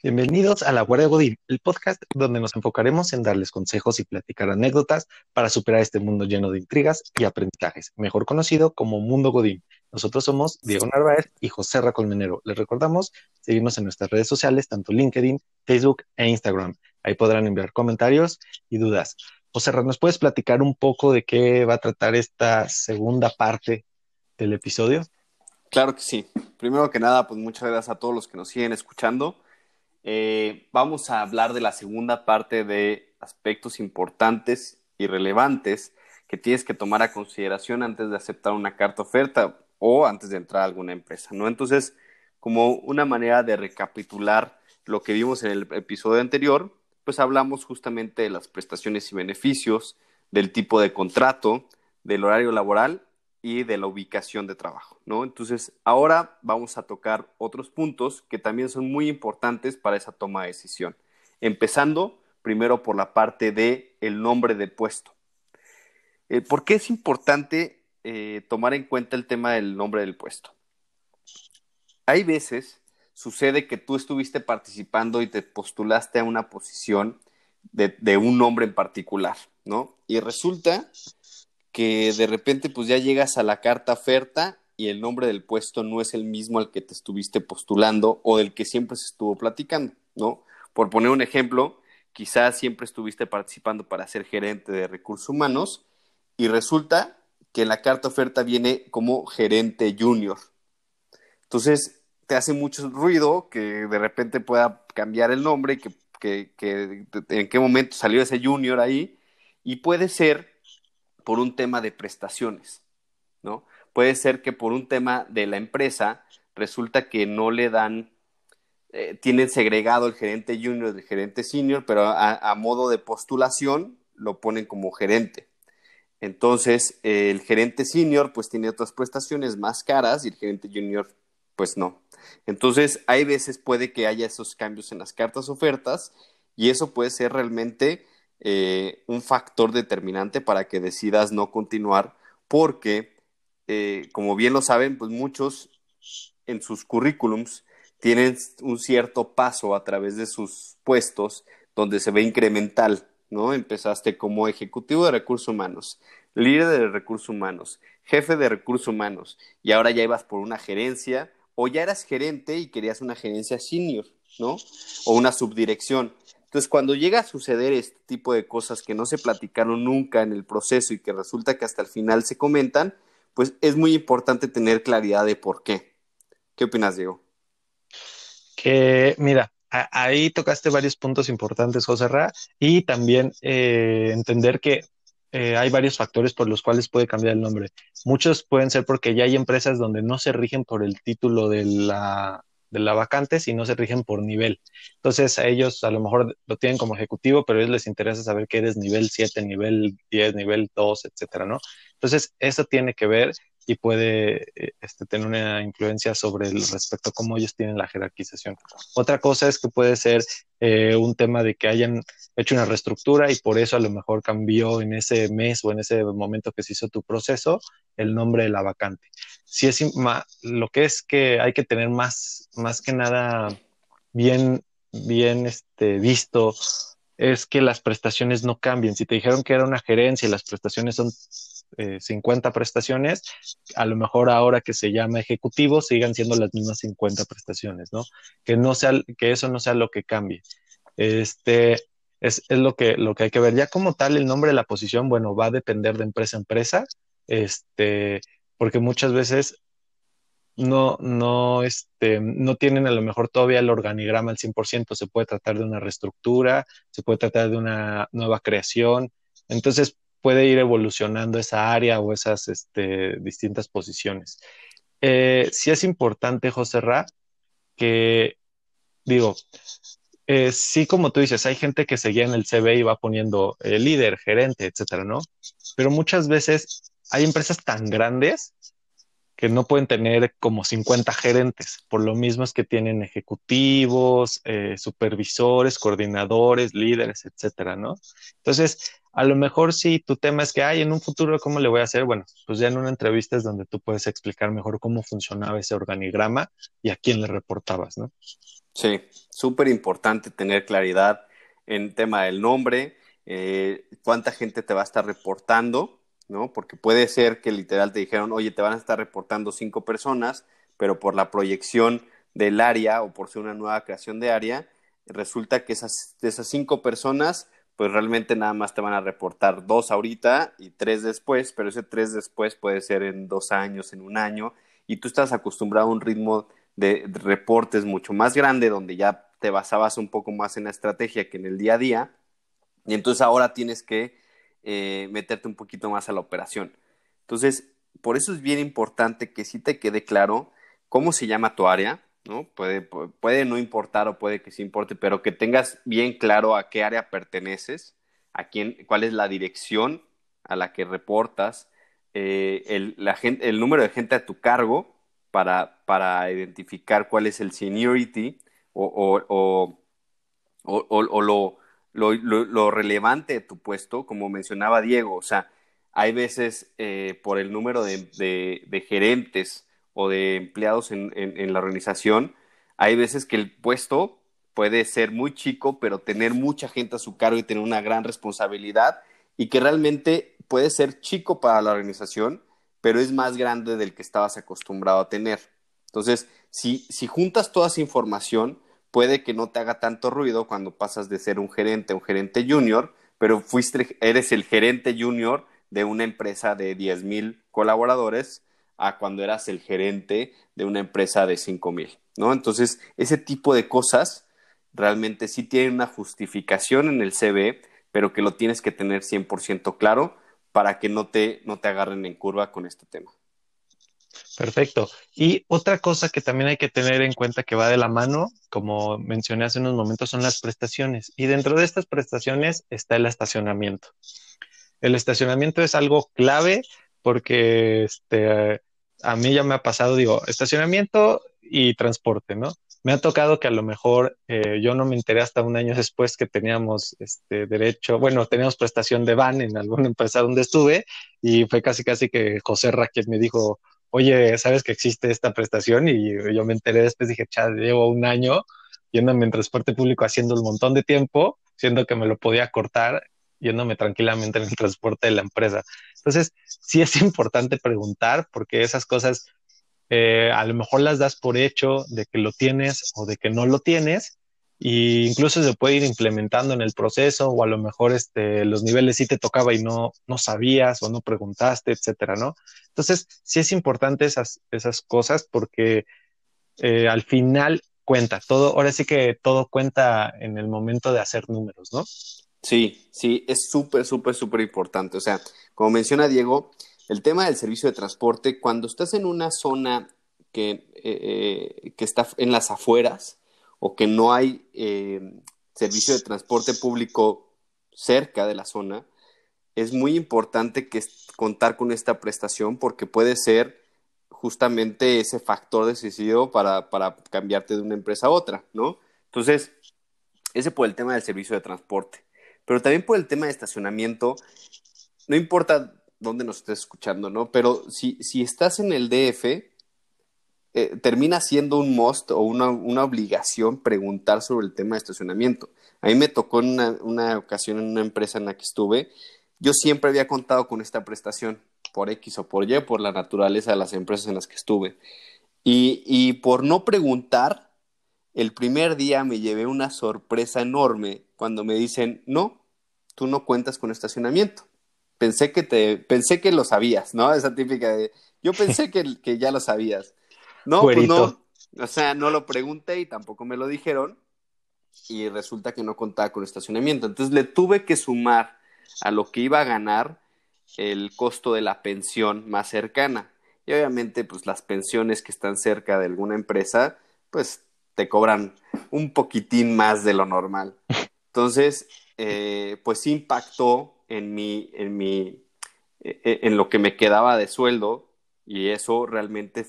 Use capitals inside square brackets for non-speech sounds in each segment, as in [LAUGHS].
Bienvenidos a La Guardia Godín, el podcast donde nos enfocaremos en darles consejos y platicar anécdotas para superar este mundo lleno de intrigas y aprendizajes, mejor conocido como Mundo Godín. Nosotros somos Diego Narváez y José Racolmenero. Les recordamos seguirnos en nuestras redes sociales, tanto LinkedIn, Facebook e Instagram. Ahí podrán enviar comentarios y dudas. José ¿nos puedes platicar un poco de qué va a tratar esta segunda parte del episodio? Claro que sí. Primero que nada, pues muchas gracias a todos los que nos siguen escuchando. Eh, vamos a hablar de la segunda parte de aspectos importantes y relevantes que tienes que tomar a consideración antes de aceptar una carta oferta o antes de entrar a alguna empresa, ¿no? Entonces, como una manera de recapitular lo que vimos en el episodio anterior, pues hablamos justamente de las prestaciones y beneficios, del tipo de contrato, del horario laboral de la ubicación de trabajo, ¿no? Entonces, ahora vamos a tocar otros puntos que también son muy importantes para esa toma de decisión. Empezando primero por la parte de el nombre de puesto. Eh, ¿Por qué es importante eh, tomar en cuenta el tema del nombre del puesto? Hay veces sucede que tú estuviste participando y te postulaste a una posición de, de un nombre en particular, ¿no? Y resulta que de repente pues ya llegas a la carta oferta y el nombre del puesto no es el mismo al que te estuviste postulando o del que siempre se estuvo platicando, ¿no? Por poner un ejemplo, quizás siempre estuviste participando para ser gerente de recursos humanos y resulta que la carta oferta viene como gerente junior. Entonces, te hace mucho ruido que de repente pueda cambiar el nombre, que, que, que en qué momento salió ese junior ahí, y puede ser por un tema de prestaciones, ¿no? Puede ser que por un tema de la empresa resulta que no le dan, eh, tienen segregado el gerente junior del gerente senior, pero a, modo de postulación lo ponen como gerente. Entonces, el gerente senior pues tiene otras prestaciones más caras y el gerente junior pues no. Entonces, hay veces puede que haya esos cambios en las cartas ofertas y eso puede ser realmente eh, un factor determinante para que decidas no continuar, porque, eh, como bien lo saben, pues muchos en sus currículums tienen un cierto paso a través de sus puestos donde se ve incremental, ¿no? Empezaste como ejecutivo de recursos humanos, líder de recursos humanos, jefe de recursos humanos, y ahora ya ibas por una gerencia, o ya eras gerente y querías una gerencia senior, ¿no? O una subdirección. Entonces, cuando llega a suceder este tipo de cosas que no se platicaron nunca en el proceso y que resulta que hasta el final se comentan, pues es muy importante tener claridad de por qué. ¿Qué opinas, Diego? Que, mira, ahí tocaste varios puntos importantes, José Ra, y también eh, entender que eh, hay varios factores por los cuales puede cambiar el nombre. Muchos pueden ser porque ya hay empresas donde no se rigen por el título de la, de la vacante si no se rigen por nivel. Entonces, a ellos a lo mejor lo tienen como ejecutivo, pero a ellos les interesa saber que eres nivel 7, nivel 10, nivel 2, etcétera, ¿no? Entonces, eso tiene que ver y puede eh, este, tener una influencia sobre el respecto a cómo ellos tienen la jerarquización. Otra cosa es que puede ser eh, un tema de que hayan hecho una reestructura y por eso a lo mejor cambió en ese mes o en ese momento que se hizo tu proceso el nombre de la vacante. Si es lo que es que hay que tener más, más que nada bien, bien este, visto es que las prestaciones no cambien. Si te dijeron que era una gerencia y las prestaciones son 50 eh, prestaciones, a lo mejor ahora que se llama ejecutivo sigan siendo las mismas 50 prestaciones, ¿no? Que no sea, que eso no sea lo que cambie. Este es, es, lo que lo que hay que ver. Ya como tal, el nombre de la posición, bueno, va a depender de empresa a empresa, este, porque muchas veces no, no, este, no tienen a lo mejor todavía el organigrama al 100%, se puede tratar de una reestructura, se puede tratar de una nueva creación, entonces puede ir evolucionando esa área o esas este, distintas posiciones. Eh, sí es importante, José Ra, que digo, eh, sí, como tú dices, hay gente que seguía en el CV y va poniendo eh, líder, gerente, etcétera, ¿no? Pero muchas veces hay empresas tan grandes que no pueden tener como 50 gerentes. Por lo mismo es que tienen ejecutivos, eh, supervisores, coordinadores, líderes, etcétera, ¿no? Entonces, a lo mejor si tu tema es que, hay en un futuro, ¿cómo le voy a hacer? Bueno, pues ya en una entrevista es donde tú puedes explicar mejor cómo funcionaba ese organigrama y a quién le reportabas, ¿no? Sí, súper importante tener claridad en tema del nombre, eh, cuánta gente te va a estar reportando, ¿no? Porque puede ser que literal te dijeron, oye, te van a estar reportando cinco personas, pero por la proyección del área o por ser una nueva creación de área, resulta que esas, de esas cinco personas, pues realmente nada más te van a reportar dos ahorita y tres después, pero ese tres después puede ser en dos años, en un año, y tú estás acostumbrado a un ritmo de, reportes mucho más grande, donde ya te basabas un poco más en la estrategia que en el día a día, y entonces ahora tienes que eh, meterte un poquito más a la operación. Entonces, por eso es bien importante que sí te quede claro cómo se llama tu área, ¿no? Puede, puede no importar o puede que sí importe, pero que tengas bien claro a qué área perteneces, a quién, cuál es la dirección a la que reportas, eh, el, la gente, el número de gente a tu cargo para, para identificar cuál es el seniority o, o, o, o lo, lo, relevante de tu puesto, como mencionaba Diego, o sea, hay veces eh, por el número de, gerentes, o de empleados en, la organización, hay veces que el puesto puede ser muy chico, pero tener mucha gente a su cargo y tener una gran responsabilidad y que realmente puede ser chico para la organización, pero es más grande del que estabas acostumbrado a tener. Entonces, si juntas toda esa información, puede que no te haga tanto ruido cuando pasas de ser un gerente a un gerente junior, pero fuiste, eres el gerente junior de una empresa de 10 mil colaboradores a cuando eras el gerente de una empresa de 5 mil, ¿no? Entonces, ese tipo de cosas realmente sí tienen una justificación en el CV, pero que lo tienes que tener 100% claro para que no te, no te agarren en curva con este tema. Perfecto. Y otra cosa que también hay que tener en cuenta que va de la mano, como mencioné hace unos momentos, son las prestaciones. Y dentro de estas prestaciones está el estacionamiento. El estacionamiento es algo clave porque este, a mí ya me ha pasado, digo, estacionamiento y transporte, ¿no? Me ha tocado que a lo mejor eh, yo no me enteré hasta un año después que teníamos este derecho, bueno, teníamos prestación de van en alguna [LAUGHS] empresa donde estuve y fue casi casi que José Ra quien me dijo, oye, ¿sabes que existe esta prestación? Y yo me enteré después, dije, chad, llevo un año yéndome en transporte público haciendo un montón de tiempo, siendo que me lo podía cortar yéndome tranquilamente en el transporte de la empresa. Entonces, sí es importante preguntar porque esas cosas eh, a lo mejor las das por hecho de que lo tienes o de que no lo tienes e incluso se puede ir implementando en el proceso o a lo mejor este, los niveles sí te tocaba y no, no sabías o no preguntaste, etcétera, ¿no? Entonces, sí es importante esas, esas cosas porque eh, al final cuenta, todo, ahora sí que todo cuenta en el momento de hacer números, ¿no? Sí, sí, es súper, súper, súper importante. O sea, como menciona Diego, el tema del servicio de transporte, cuando estás en una zona que, eh, eh, que está en las afueras o que no hay eh, servicio de transporte público cerca de la zona, es muy importante que contar con esta prestación porque puede ser justamente ese factor decisivo para, para cambiarte de una empresa a otra, ¿no? Entonces, ese por el tema del servicio de transporte pero también por el tema de estacionamiento, no importa dónde nos estés escuchando, ¿no? Pero si, si estás en el DF, eh, termina siendo un must o una, una, obligación preguntar sobre el tema de estacionamiento. A mí me tocó una, una, ocasión en una empresa en la que estuve, yo siempre había contado con esta prestación, por X o por Y, por la naturaleza de las empresas en las que estuve. Y, y por no preguntar, el primer día me llevé una sorpresa enorme cuando me dicen, no, tú no cuentas con estacionamiento. Pensé que te, pensé que lo sabías, ¿no? Esa típica de, yo pensé que, que ya lo sabías. No, pues no. O sea, no lo pregunté y tampoco me lo dijeron. Y resulta que no contaba con estacionamiento. Entonces le tuve que sumar a lo que iba a ganar el costo de la pensión más cercana. Y obviamente, pues las pensiones que están cerca de alguna empresa, pues te cobran un poquitín más de lo normal. Entonces, eh, pues impactó en mi, en mi, eh, en lo que me quedaba de sueldo y eso realmente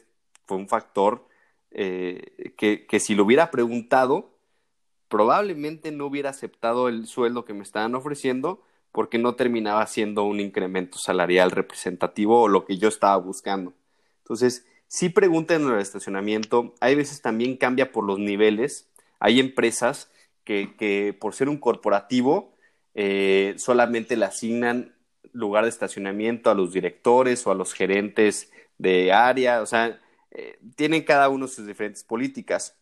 fue un factor que, que si lo hubiera preguntado, probablemente no hubiera aceptado el sueldo que me estaban ofreciendo porque no terminaba siendo un incremento salarial representativo o lo que yo estaba buscando. Entonces, sí pregunten en el estacionamiento, hay veces también cambia por los niveles, Hay empresas que, por ser un corporativo eh, solamente le asignan lugar de estacionamiento a los directores o a los gerentes de área, o sea, eh, tienen cada uno sus diferentes políticas.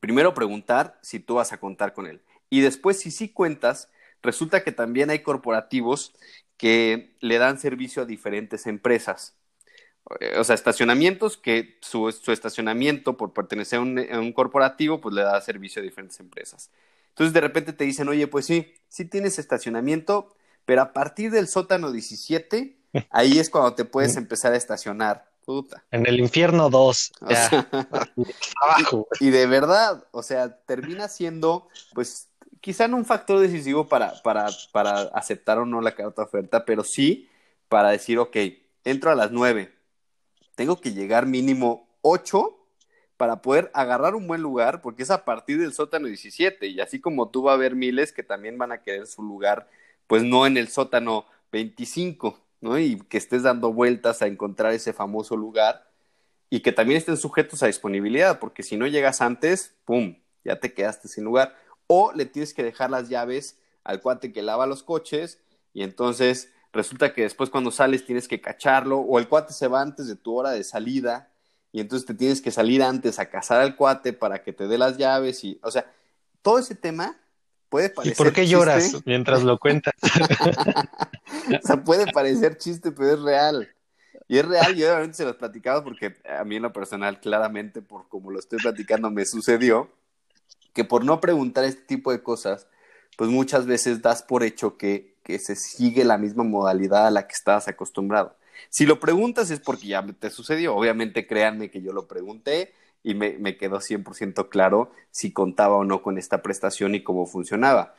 Primero preguntar si tú vas a contar con él. Y después, si sí cuentas, resulta que también hay corporativos que le dan servicio a diferentes empresas. Eh, o sea, estacionamientos que su, estacionamiento por pertenecer a un, corporativo, pues le da servicio a diferentes empresas. Entonces de repente te dicen, oye, pues sí, sí tienes estacionamiento, pero a partir del sótano 17, ahí es cuando te puedes empezar a estacionar. Puta. En el infierno 2. abajo. Y, de verdad, o sea, termina siendo, pues, quizá no un factor decisivo para, para, para aceptar o no la carta oferta, pero sí para decir, ok, entro a las 9, tengo que llegar mínimo 8 para poder agarrar un buen lugar, porque es a partir del sótano 17, y así como tú va a haber miles que también van a querer su lugar, pues no en el sótano 25, ¿no? Y que estés dando vueltas a encontrar ese famoso lugar y que también estén sujetos a disponibilidad, porque si no llegas antes, ¡pum!, ya te quedaste sin lugar. O le tienes que dejar las llaves al cuate que lava los coches y entonces resulta que después cuando sales tienes que cacharlo o el cuate se va antes de tu hora de salida y entonces te tienes que salir antes a cazar al cuate para que te dé las llaves y, o sea, todo ese tema puede parecer ¿Y por qué lloras mientras lo cuentas? [LAUGHS] [LAUGHS] o sea, puede parecer chiste, pero es real. Y es real, y obviamente se los platicado porque a mí en lo personal, claramente, por como lo estoy platicando, me sucedió que por no preguntar este tipo de cosas, pues muchas veces das por hecho que que se sigue la misma modalidad a la que estabas acostumbrado. Si lo preguntas es porque ya te sucedió. Obviamente créanme que yo lo pregunté y me, me quedó 100% claro si contaba o no con esta prestación y cómo funcionaba.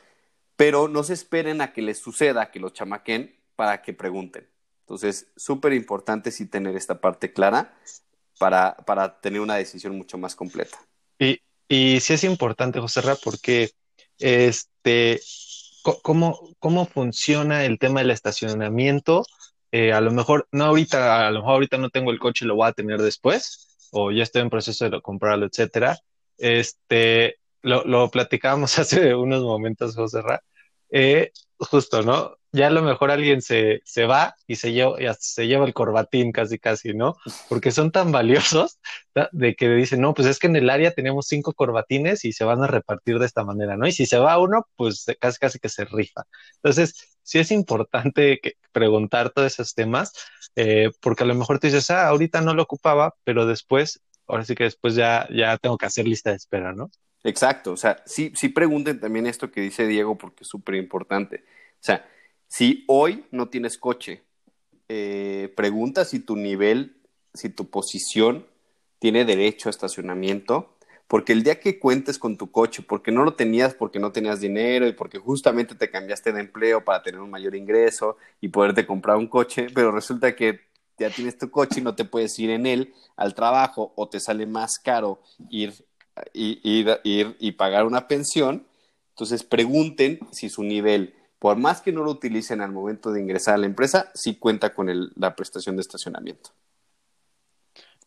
Pero no se esperen a que les suceda, que los chamaquen para que pregunten. Entonces, súper importante sí tener esta parte clara para, para tener una decisión mucho más completa. Y, y sí es importante, José Ra, porque este, cómo, cómo funciona el tema del estacionamiento. Eh, a lo mejor, no ahorita, a lo mejor ahorita no tengo el coche, lo voy a tener después, o ya estoy en proceso de comprarlo, etcétera. Este, lo, lo platicábamos [LAUGHS] hace unos momentos, José Ra. Eh, justo, ¿no? ya a lo mejor alguien se, se va y se lleva, se lleva el corbatín casi, casi, ¿no? Porque son tan valiosos de que dicen, no, pues es que en el área tenemos cinco corbatines y se van a repartir de esta manera, ¿no? Y si se va uno, pues casi, casi que se rifa. Entonces, sí es importante que preguntar todos esos temas, eh, porque a lo mejor tú dices, ah, ahorita no lo ocupaba, pero después, ahora sí que después ya, ya tengo que hacer lista de espera, ¿no? Exacto, o sea, sí, sí pregunten también esto que dice Diego porque es súper importante. O sea, si hoy no tienes coche, eh, pregunta si tu nivel, si tu posición tiene derecho a estacionamiento, porque el día que cuentes con tu coche, porque no lo tenías porque no tenías dinero y porque justamente te cambiaste de empleo para tener un mayor ingreso y poderte comprar un coche, pero resulta que ya tienes tu coche y no te puedes ir en él al trabajo o te sale más caro ir, ir y pagar una pensión, entonces pregunten si su nivel por más que no lo utilicen al momento de ingresar a la empresa, sí cuenta con la prestación de estacionamiento.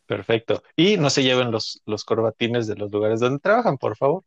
Perfecto. Y no se lleven los, los corbatines de los lugares donde trabajan, por favor.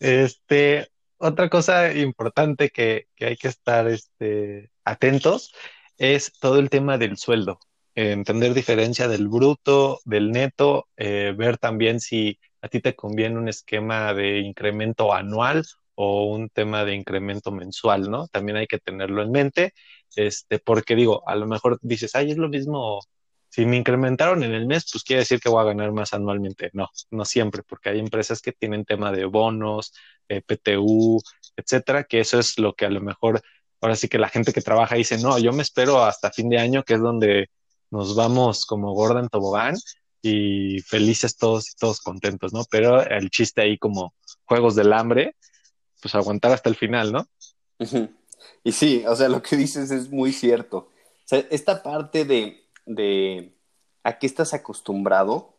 Este, otra cosa importante que, hay que estar este, atentos es todo el tema del sueldo. entender diferencia del bruto, del neto, eh, ver también si a ti te conviene un esquema de incremento anual o un tema de incremento mensual, ¿no? También hay que tenerlo en mente, este, porque digo, a lo mejor dices, ay, es lo mismo, si me incrementaron en el mes, pues quiere decir que voy a ganar más anualmente. No, no siempre, porque hay empresas que tienen tema de bonos, eh, PTU, etcétera, que eso es lo que a lo mejor, ahora sí que la gente que trabaja dice, no, yo me espero hasta fin de año, que es donde nos vamos como gorda en tobogán y felices todos y todos contentos, ¿no? Pero el chiste ahí como juegos del hambre, pues aguantar hasta el final, ¿no? Y sí, o sea, lo que dices es muy cierto. O sea, esta parte de, de a qué estás acostumbrado,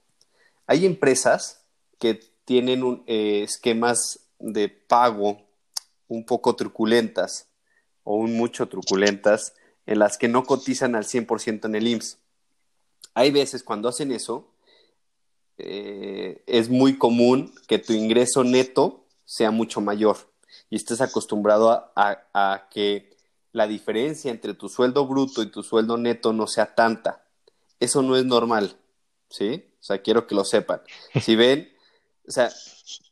hay empresas que tienen un, eh, esquemas de pago un poco truculentas o un mucho truculentas en las que no cotizan al 100% en el IMSS. Hay veces cuando hacen eso, eh, es muy común que tu ingreso neto sea mucho mayor y estés acostumbrado a, que la diferencia entre tu sueldo bruto y tu sueldo neto no sea tanta. Eso no es normal, ¿sí? O sea, quiero que lo sepan. Si [LAUGHS] ven, o sea,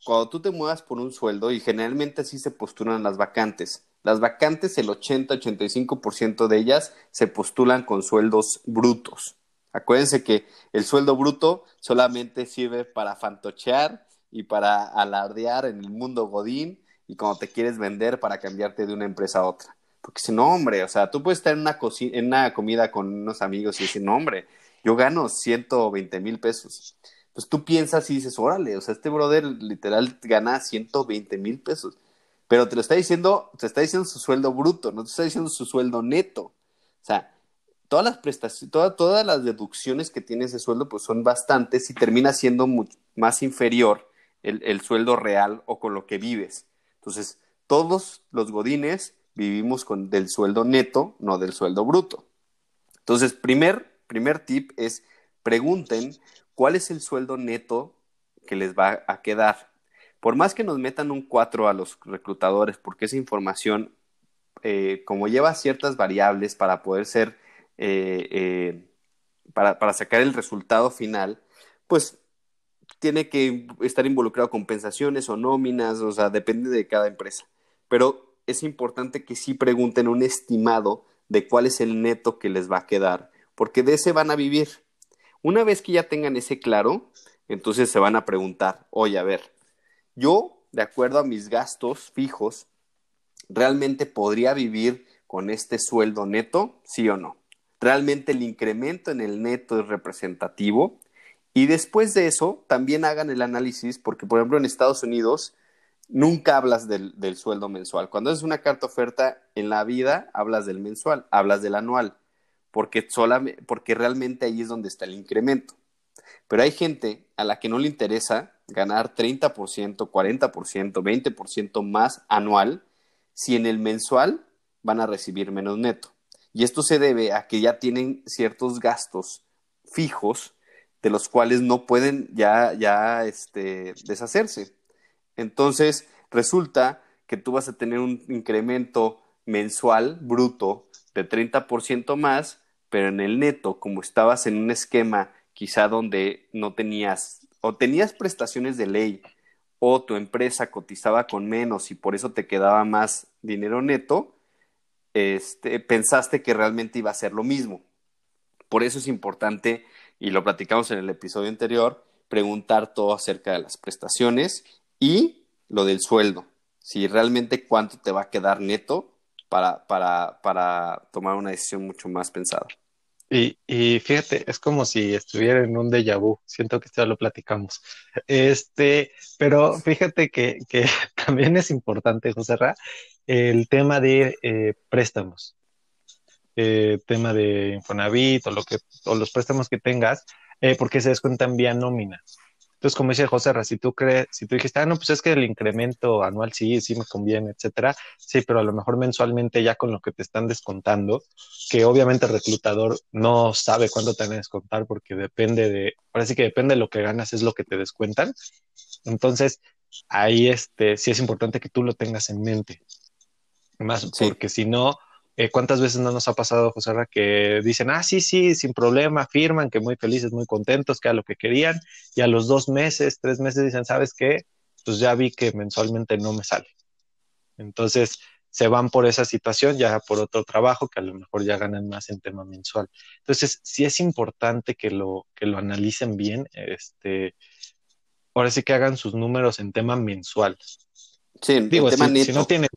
cuando tú te muevas por un sueldo, y generalmente así se postulan las vacantes, las vacantes, el 80-85% de ellas se postulan con sueldos brutos. Acuérdense que el sueldo bruto solamente sirve para fantochear y para alardear en el mundo godín y cuando te quieres vender para cambiarte de una empresa a otra. Porque si no, hombre, o sea, tú puedes estar en una, en una comida con unos amigos y decir, no, hombre, yo gano 120 mil pesos. Pues tú piensas y dices, órale, o sea, este brother literal gana 120 mil pesos. Pero te lo está diciendo, te está diciendo su sueldo bruto, no te está diciendo su sueldo neto. O sea, todas las prestaciones, todas las deducciones que tiene ese sueldo, pues son bastantes y termina siendo más inferior el, el, sueldo real o con lo que vives. Entonces, todos los godines vivimos con del sueldo neto, no del sueldo bruto. Entonces, primer, primer tip es pregunten cuál es el sueldo neto que les va a quedar. Por más que nos metan un 4 a los reclutadores, porque esa información, eh, como lleva ciertas variables para poder ser eh, eh, para, sacar el resultado final, pues tiene que estar involucrado compensaciones o nóminas, o sea, depende de cada empresa. Pero es importante que sí pregunten un estimado de cuál es el neto que les va a quedar, porque de ese van a vivir. Una vez que ya tengan ese claro, entonces se van a preguntar, oye, a ver, yo, de acuerdo a mis gastos fijos, ¿realmente podría vivir con este sueldo neto? ¿Sí o no? Realmente el incremento en el neto es representativo. Y después de eso, también hagan el análisis, porque por ejemplo en Estados Unidos nunca hablas del, sueldo mensual. Cuando es una carta oferta en la vida, hablas del mensual, hablas del anual, porque, porque realmente ahí es donde está el incremento. Pero hay gente a la que no le interesa ganar 30%, 40%, 20% más anual si en el mensual van a recibir menos neto. Y esto se debe a que ya tienen ciertos gastos fijos de los cuales no pueden ya, ya este, deshacerse. Entonces, resulta que tú vas a tener un incremento mensual bruto de 30% más, pero en el neto, como estabas en un esquema quizá donde no tenías o tenías prestaciones de ley o tu empresa cotizaba con menos y por eso te quedaba más dinero neto, este, pensaste que realmente iba a ser lo mismo. Por eso es importante, y lo platicamos en el episodio anterior, preguntar todo acerca de las prestaciones y lo del sueldo. Si realmente cuánto te va a quedar neto para, para, para tomar una decisión mucho más pensada. Y, y, fíjate, es como si estuviera en un déjà vu. Siento que ya lo platicamos. Este, pero fíjate que, que [LAUGHS] también es importante, José Ra, el tema de eh, préstamos. Eh, tema de Infonavit o, lo que, o los préstamos que tengas, eh, porque se descuentan vía nómina. Entonces, como dice José si tú crees, si tú dijiste, ah, no, pues es que el incremento anual sí, sí me conviene, etcétera, sí, pero a lo mejor mensualmente ya con lo que te están descontando, que obviamente el reclutador no sabe cuánto te van a descontar porque depende de, ahora sí que depende de lo que ganas, es lo que te descuentan. Entonces, ahí este, sí es importante que tú lo tengas en mente. Más porque si no, eh, ¿Cuántas veces no nos ha pasado, José Ra, que dicen, ah, sí, sí, sin problema, firman, que muy felices, muy contentos, que a lo que querían, y a los dos meses, tres meses dicen, ¿sabes qué? Pues ya vi que mensualmente no me sale. Entonces, se van por esa situación, ya por otro trabajo, que a lo mejor ya ganan más en tema mensual. Entonces, sí es importante que lo, que lo analicen bien, este, ahora sí que hagan sus números en tema mensual. Sí, Digo, tema si no tienen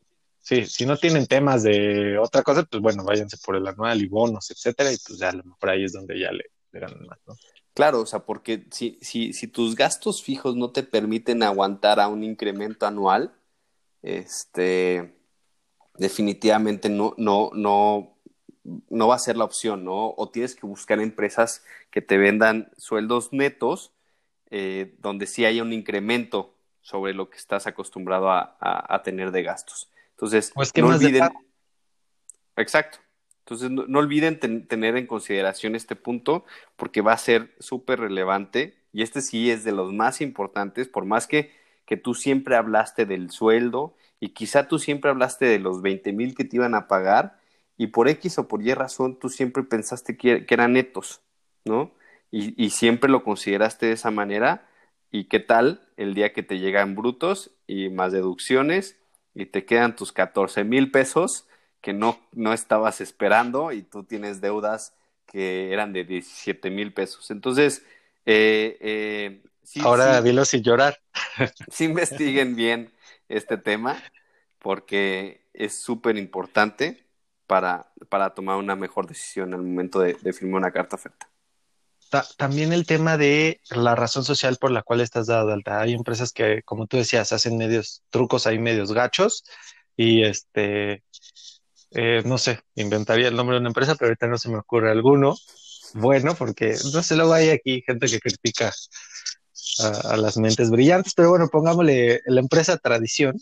Sí, si no tienen temas de otra cosa, pues bueno, váyanse por el anual y bonos, etcétera, y pues ya a lo mejor ahí es donde ya le, ganan más, ¿no? Claro, o sea, porque si, si, si tus gastos fijos no te permiten aguantar a un incremento anual, este, definitivamente no, no, no, no va a ser la opción, ¿no? O tienes que buscar empresas que te vendan sueldos netos, eh, donde sí haya un incremento sobre lo que estás acostumbrado a tener de gastos. Entonces, no olviden. Exacto. Entonces, no, olviden tener en consideración este punto porque va a ser súper relevante y este sí es de los más importantes, por más que, que tú siempre hablaste del sueldo y quizá tú siempre hablaste de los 20 mil que te iban a pagar y por X o por Y razón tú siempre pensaste que, que eran netos, ¿no? Y, y, siempre lo consideraste de esa manera. ¿Y qué tal el día que te llegan brutos y más deducciones y te quedan tus 14 mil pesos que no, no estabas esperando y tú tienes deudas que eran de 17 mil pesos? Entonces, eh, eh, sí, ahora sí, dilo sin llorar. Sí investiguen bien este tema porque es súper importante para, para, tomar una mejor decisión al momento de, de firmar una carta oferta. También el tema de la razón social por la cual estás dado de alta. Hay empresas que, como tú decías, hacen medios trucos, hay medios gachos y este, eh, no sé, inventaría el nombre de una empresa, pero ahorita no se me ocurre alguno bueno, porque no sé, luego hay aquí gente que critica a, las mentes brillantes, pero bueno, pongámosle la empresa Tradición,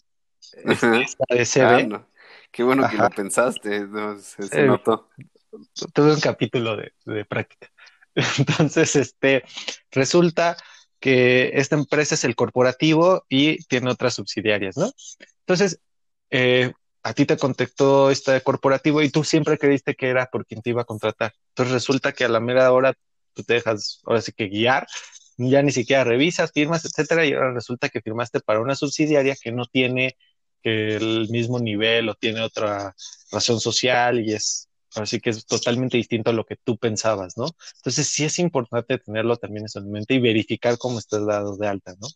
este, ah, Qué bueno que lo pensaste, se, eh, notó. Tuve un capítulo de, práctica. [LAUGHS] Entonces, este, resulta que esta empresa es el corporativo y tiene otras subsidiarias, ¿no? Entonces, eh, a ti te contactó este corporativo y tú siempre creíste que era por quien te iba a contratar. Entonces resulta que a la mera hora tú te dejas, ahora sí que guiar, ya ni siquiera revisas, firmas, etcétera, y ahora resulta que firmaste para una subsidiaria que no tiene el mismo nivel o tiene otra razón social y es así que es totalmente distinto a lo que tú pensabas, ¿no? Entonces sí es importante tenerlo también en mente y verificar cómo estás dado de alta, ¿no?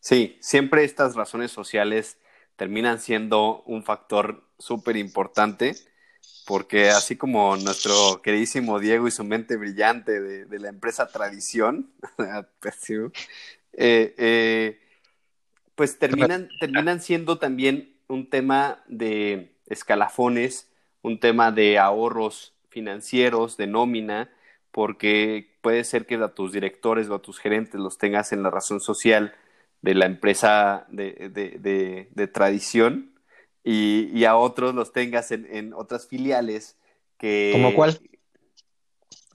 Sí, siempre estas razones sociales terminan siendo un factor súper importante porque así como nuestro queridísimo Diego y su mente brillante de, la empresa Tradición, [LAUGHS] eh, eh, pues terminan, terminan siendo también un tema de escalafones, un tema de ahorros financieros, de nómina, porque puede ser que a tus directores o a tus gerentes los tengas en la razón social de la empresa de, tradición y, a otros los tengas en, otras filiales que... ¿Como cuál?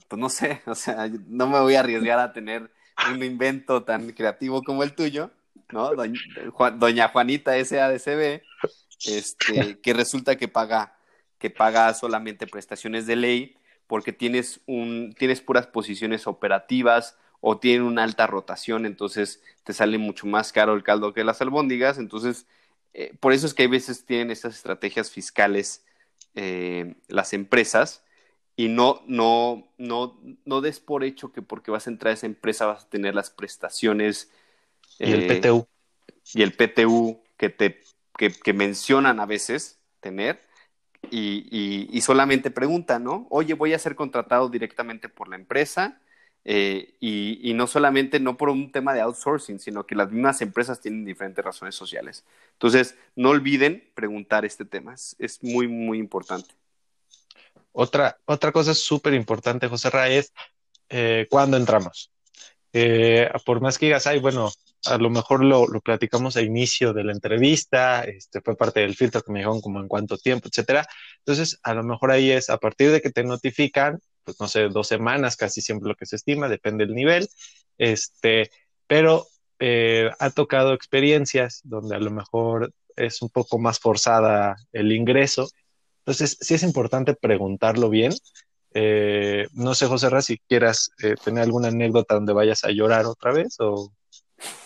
Pues no sé, [LAUGHS] o sea, no me voy a arriesgar a tener un invento tan creativo como el tuyo, ¿no? Doña, Juanita SADCB, este, que resulta que paga, que paga solamente prestaciones de ley porque tienes un, tienes puras posiciones operativas o tienen una alta rotación, entonces te sale mucho más caro el caldo que las albóndigas, entonces eh, por eso es que hay veces tienen estas estrategias fiscales eh, las empresas y no, no, no, no des por hecho que porque vas a entrar a esa empresa vas a tener las prestaciones y el eh, PTU y el PTU que te que, mencionan a veces tener y, solamente preguntan, ¿no? Oye, voy a ser contratado directamente por la empresa eh, y, no solamente no por un tema de outsourcing, sino que las mismas empresas tienen diferentes razones sociales. Entonces, no olviden preguntar este tema, es, muy, muy importante. Otra, otra cosa súper importante, José Ra, es eh, cuándo entramos. Eh, por más que digas, ay, bueno, a lo mejor lo, lo, platicamos a inicio de la entrevista, este, fue parte del filtro que me dijeron como en cuánto tiempo, etcétera. Entonces, a lo mejor ahí es a partir de que te notifican, pues no sé, dos semanas, casi siempre lo que se estima, depende del nivel, este, pero eh, ha tocado experiencias donde a lo mejor es un poco más forzada el ingreso. Entonces, sí es importante preguntarlo bien. Eh, no sé, José Ra, si quieras eh, tener alguna anécdota donde vayas a llorar otra vez o,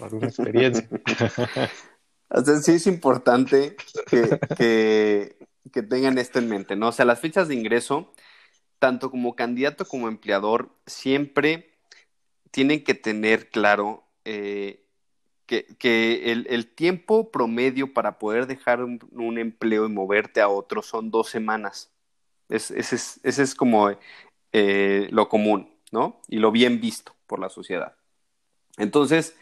alguna experiencia. [LAUGHS] sí es importante que, que, que tengan esto en mente, ¿no? O sea, las fechas de ingreso tanto como candidato como empleador, siempre tienen que tener claro eh, que, el, tiempo promedio para poder dejar un, empleo y moverte a otro son dos semanas. Ese, es, como eh, lo común, ¿no? Y lo bien visto por la sociedad. Entonces,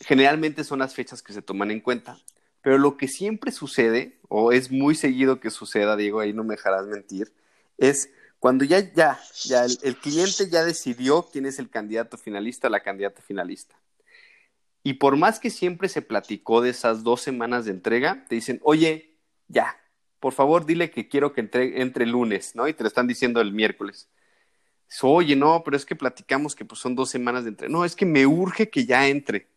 generalmente son las fechas que se toman en cuenta. Pero lo que siempre sucede, o es muy seguido que suceda, Diego, ahí no me dejarás mentir, es cuando ya, ya, ya el, cliente ya decidió quién es el candidato finalista la candidata finalista. Y por más que siempre se platicó de esas dos semanas de entrega, te dicen, oye, ya, por favor dile que quiero que entre, entre lunes, ¿no? Y te lo están diciendo el miércoles. Oye, no, pero es que platicamos que pues son dos semanas de entre. No, es que me urge que ya entre.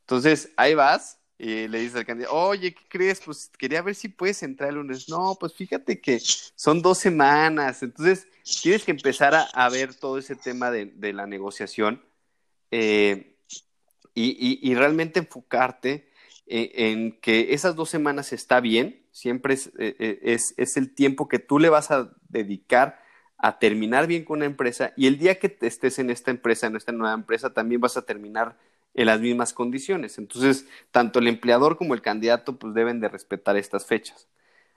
Entonces, ahí vas y le dices al candidato, oye, ¿qué crees? Pues quería ver si puedes entrar el lunes. No, pues fíjate que son dos semanas. Entonces, tienes que empezar a, ver todo ese tema de, la negociación eh, y, realmente enfocarte en, que esas dos semanas está bien. Siempre es, eh, eh, es, es el tiempo que tú le vas a dedicar a terminar bien con una empresa y el día que estés en esta empresa, en esta nueva empresa, también vas a terminar en las mismas condiciones. Entonces, tanto el empleador como el candidato pues deben de respetar estas fechas.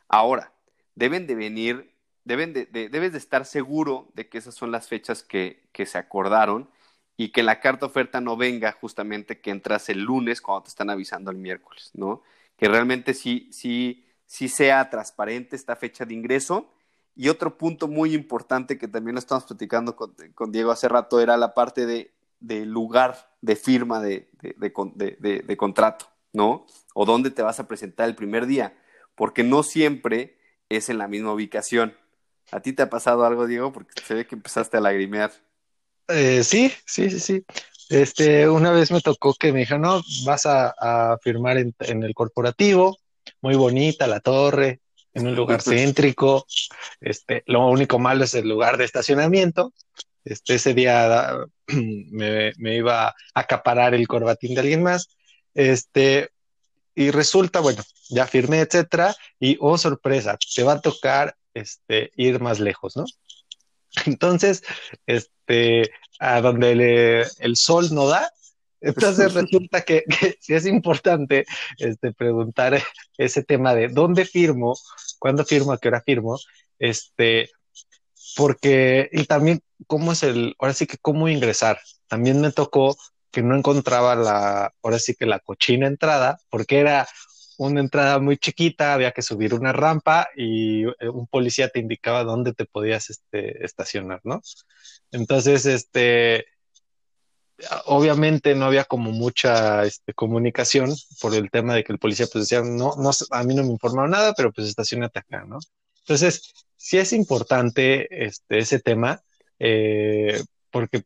Ahora, deben de venir, deben de, debes de estar seguro de que esas son las fechas que, que se acordaron y que la carta oferta no venga justamente que entras el lunes cuando te están avisando el miércoles, ¿no? Que realmente sí, sí, sí sea transparente esta fecha de ingreso. Y otro punto muy importante que también lo estamos platicando con, Diego hace rato era la parte de de lugar de firma de, de, contrato, ¿no? O dónde te vas a presentar el primer día, porque no siempre es en la misma ubicación. ¿A ti te ha pasado algo, Diego? Porque se ve que empezaste a lagrimear. Eh, sí, sí, sí, sí. Este, una vez me tocó que me dijeron, no, vas a, firmar en, el corporativo, muy bonita la torre, en un lugar [LAUGHS] céntrico. Este, lo único malo es el lugar de estacionamiento, este, ese día [CLEARS THROAT] me, iba a acaparar el corbatín de alguien más. Este, y resulta, bueno, ya firmé, etcétera, y oh sorpresa, te va a tocar este, ir más lejos, ¿no? [LAUGHS] Entonces, este, a donde el sol no da, entonces resulta que, sí es importante este, preguntar ese tema de dónde firmo, cuándo firmo, a qué hora firmo, este, porque, y también cómo es el, ahora sí que cómo ingresar. También me tocó que no encontraba la, ahora sí que la cochina entrada, porque era una entrada muy chiquita, había que subir una rampa y eh, un policía te indicaba dónde te podías este, estacionar, ¿no? Entonces, este, obviamente no había como mucha este, comunicación por el tema de que el policía pues decía, no, no, a mí no me informaron nada, pero pues estacionate acá, ¿no? Entonces, sí es importante este, ese tema, eh, porque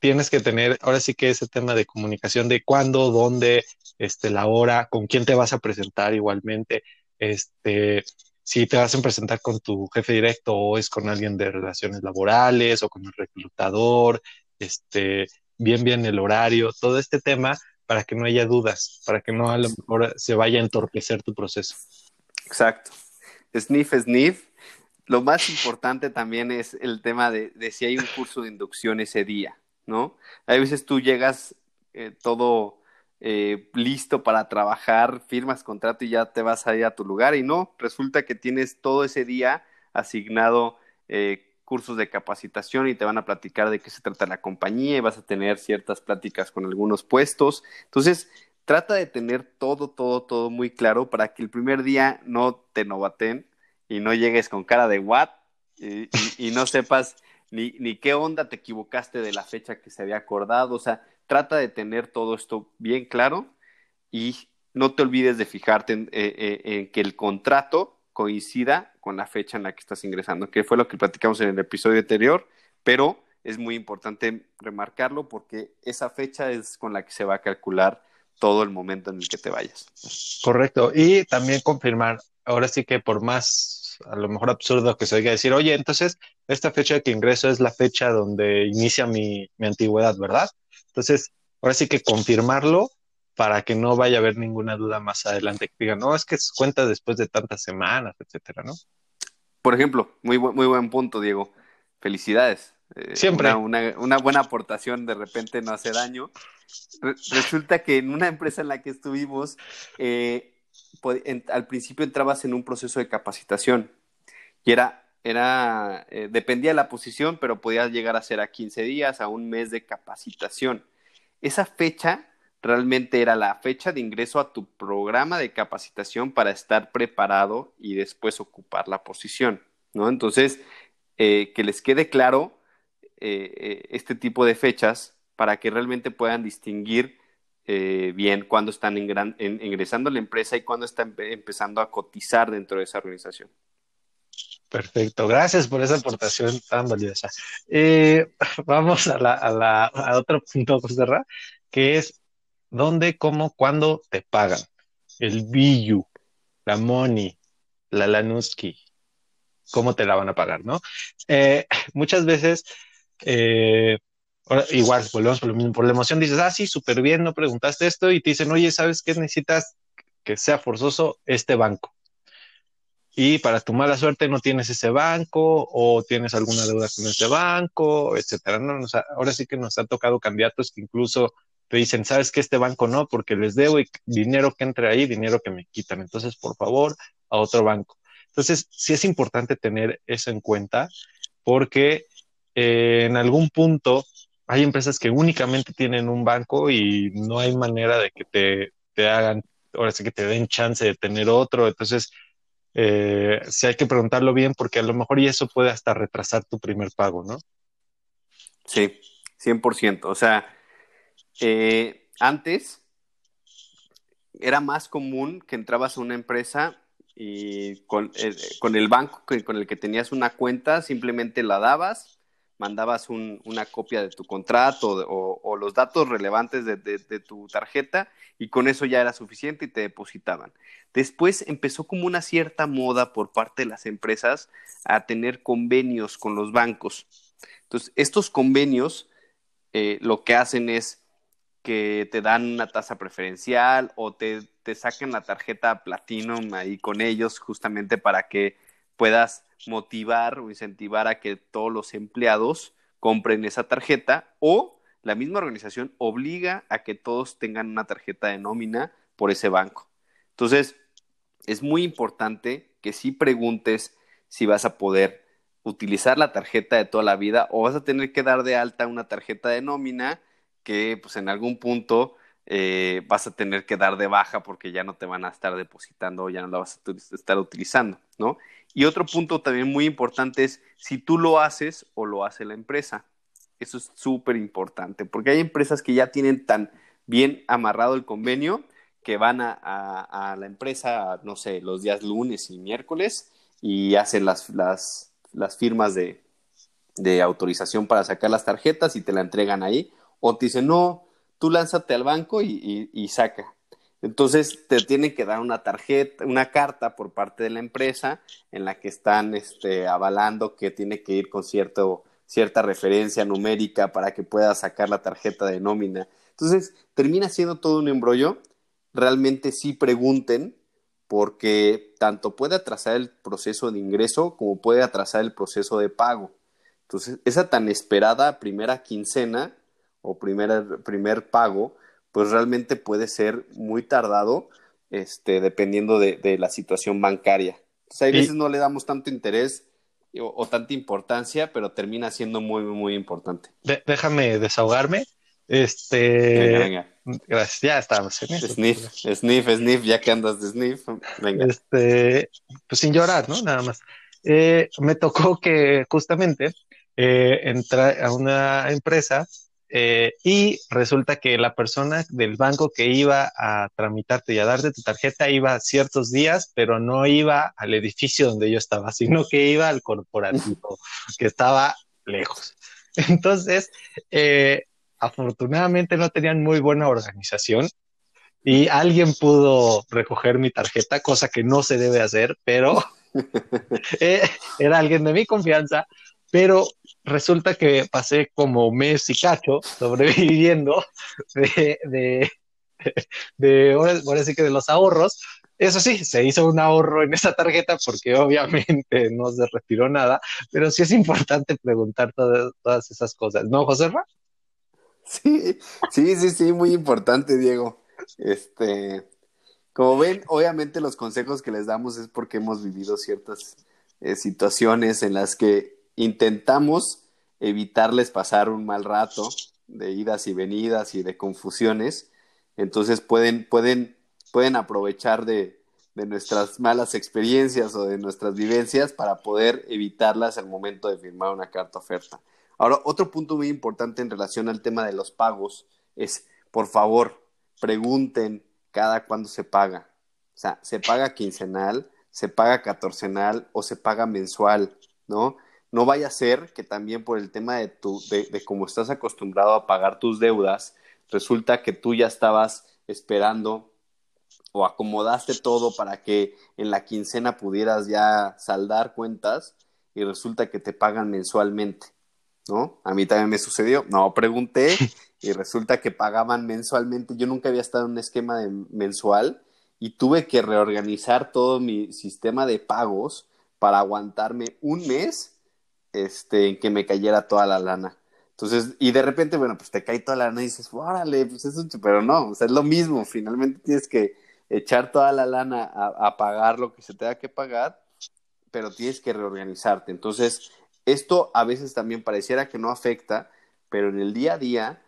tienes que tener, ahora sí que ese tema de comunicación de cuándo, dónde, este, la hora, con quién te vas a presentar igualmente, este, si te vas a presentar con tu jefe directo o es con alguien de relaciones laborales o con el reclutador, este, bien, bien el horario, todo este tema para que no haya dudas, para que no a lo mejor se vaya a entorpecer tu proceso. Exacto. Sniff, sniff, lo más importante también es el tema de, si hay un curso de inducción ese día, ¿no? Hay veces tú llegas eh, todo eh, listo para trabajar, firmas contrato y ya te vas a ir a tu lugar y no, resulta que tienes todo ese día asignado eh, cursos de capacitación y te van a platicar de qué se trata la compañía y vas a tener ciertas pláticas con algunos puestos. Entonces, trata de tener todo, todo, todo muy claro para que el primer día no te novaten y no llegues con cara de what y, no sepas ni, ni, qué onda te equivocaste de la fecha que se había acordado. O sea, trata de tener todo esto bien claro y no te olvides de fijarte en, eh, eh, en, que el contrato coincida con la fecha en la que estás ingresando, que fue lo que platicamos en el episodio anterior, pero es muy importante remarcarlo porque esa fecha es con la que se va a calcular todo el momento en el que te vayas. Correcto. Y también confirmar, ahora sí que por más a lo mejor absurdo que se oiga decir, oye, entonces esta fecha de que ingreso es la fecha donde inicia mi, antigüedad, ¿verdad? Entonces, ahora sí que confirmarlo para que no vaya a haber ninguna duda más adelante que digan, no, es que cuenta después de tantas semanas, etcétera, ¿no? Por ejemplo, muy, muy buen punto, Diego. Felicidades. Eh, Siempre. Una, una, buena aportación de repente no hace daño. resulta que en una empresa en la que estuvimos, eh, al principio entrabas en un proceso de capacitación y era, era eh, dependía de la posición, pero podías llegar a ser a 15 días, a un mes de capacitación. Esa fecha realmente era la fecha de ingreso a tu programa de capacitación para estar preparado y después ocupar la posición, ¿no? Entonces, eh, que les quede claro eh, este tipo de fechas para que realmente puedan distinguir eh, bien cuando están ingresando a la empresa y cuando están empezando a cotizar dentro de esa organización. Perfecto, gracias por esa aportación tan valiosa. Eh, [LAUGHS] vamos a, la, otro punto, José que es dónde, cómo, cuándo te pagan. El Biyu, la Money, la Lanuski, cómo te la van a pagar, ¿no? Eh, [LAUGHS] muchas veces, eh, igual, volvemos por lo mismo, por la emoción dices, ah, sí, súper bien, no preguntaste esto, y te dicen, oye, ¿sabes qué necesitas que sea forzoso este banco? y para tu mala suerte no tienes ese banco o tienes alguna deuda con ese banco, etcétera. No, ahora sí que nos ha tocado candidatos que incluso te dicen, sabes que este banco no, porque les debo y dinero que entre ahí, dinero que me quitan. Entonces, por favor, a otro banco. Entonces, sí es importante tener eso en cuenta porque eh, en algún punto hay empresas que únicamente tienen un banco y no hay manera de que te, te hagan, ahora sí que te den chance de tener otro. Entonces, eh, si hay que preguntarlo bien porque a lo mejor y eso puede hasta retrasar tu primer pago, ¿no? Sí, 100%. O sea, eh, antes era más común que entrabas a una empresa y con, eh, el banco con el que tenías una cuenta simplemente la dabas mandabas una copia de tu contrato o, los datos relevantes de, tu tarjeta y con eso ya era suficiente y te depositaban. Después empezó como una cierta moda por parte de las empresas a tener convenios con los bancos. Entonces, estos convenios eh, lo que hacen es que te dan una tasa preferencial o te, te la tarjeta Platinum ahí con ellos justamente para que puedas motivar o incentivar a que todos los empleados compren esa tarjeta o la misma organización obliga a que todos tengan una tarjeta de nómina por ese banco. Entonces, es muy importante que si preguntes si vas a poder utilizar la tarjeta de toda la vida o vas a tener que dar de alta una tarjeta de nómina que pues en algún punto eh, vas a tener que dar de baja porque ya no te van a estar depositando ya no la vas a estar utilizando, ¿no? Y otro punto también muy importante es si tú lo haces o lo hace la empresa. Eso es súper importante, porque hay empresas que ya tienen tan bien amarrado el convenio que van a, la empresa, no sé, los días lunes y miércoles y hacen las, las, las firmas de, de autorización para sacar las tarjetas y te la entregan ahí. O te dicen, no, tú lánzate al banco y, saca. Entonces te tienen que dar una tarjeta, una carta por parte de la empresa en la que están este, avalando que tiene que ir con cierto, cierta referencia numérica para que pueda sacar la tarjeta de nómina. Entonces termina siendo todo un embrollo. Realmente sí pregunten porque tanto puede atrasar el proceso de ingreso como puede atrasar el proceso de pago. Entonces, esa tan esperada primera quincena o primer pago pues realmente puede ser muy tardado, este, dependiendo de, la situación bancaria. Entonces, hay veces no le damos tanto interés o, tanta importancia, pero termina siendo muy, muy, importante. déjame desahogarme. Este. Venga, Gracias, ya estamos Sniff, sniff, sniff, ya que andas de sniff. Venga. Este, pues sin llorar, ¿no? Nada más. Eh, me tocó que justamente eh, entrar a una empresa eh, y resulta que la persona del banco que iba a tramitarte y a darte tu tarjeta iba ciertos días, pero no iba al edificio donde yo estaba, sino que iba al corporativo, [LAUGHS] que estaba lejos. Entonces, eh, afortunadamente no tenían muy buena organización y alguien pudo recoger mi tarjeta, cosa que no se debe hacer, pero [LAUGHS] eh, era alguien de mi confianza pero resulta que pasé como mes y cacho sobreviviendo [LAUGHS] de, de, de, ahora, sí que de los ahorros. Eso sí, se hizo un ahorro en esa tarjeta porque obviamente [LAUGHS] no se retiró nada, pero sí es importante preguntar todas, esas cosas, ¿no, José Sí, sí, sí, sí, muy importante, Diego. Este, como ven, obviamente los consejos que les damos es porque hemos vivido ciertas eh, situaciones en las que intentamos evitarles pasar un mal rato de idas y venidas y de confusiones. Entonces pueden, pueden, pueden aprovechar de, de nuestras malas experiencias o de nuestras vivencias para poder evitarlas al momento de firmar una carta oferta. Ahora, otro punto muy importante en relación al tema de los pagos es, por favor, pregunten cada cuándo se paga. O sea, se paga quincenal, se paga catorcenal o se paga mensual, ¿no? No vaya a ser que también por el tema de, tu, de, cómo estás acostumbrado a pagar tus deudas, resulta que tú ya estabas esperando o acomodaste todo para que en la quincena pudieras ya saldar cuentas y resulta que te pagan mensualmente, ¿no? A mí también me sucedió, no pregunté y resulta que pagaban mensualmente. Yo nunca había estado en un esquema de mensual y tuve que reorganizar todo mi sistema de pagos para aguantarme un mes este, en que me cayera toda la lana. Entonces, y de repente, bueno, pues te cae toda la lana y dices, órale, pues eso, pero no, o sea, es lo mismo, finalmente tienes que echar toda la lana a, pagar lo que se tenga que pagar, pero tienes que reorganizarte. Entonces, esto a veces también pareciera que no afecta, pero en el día a día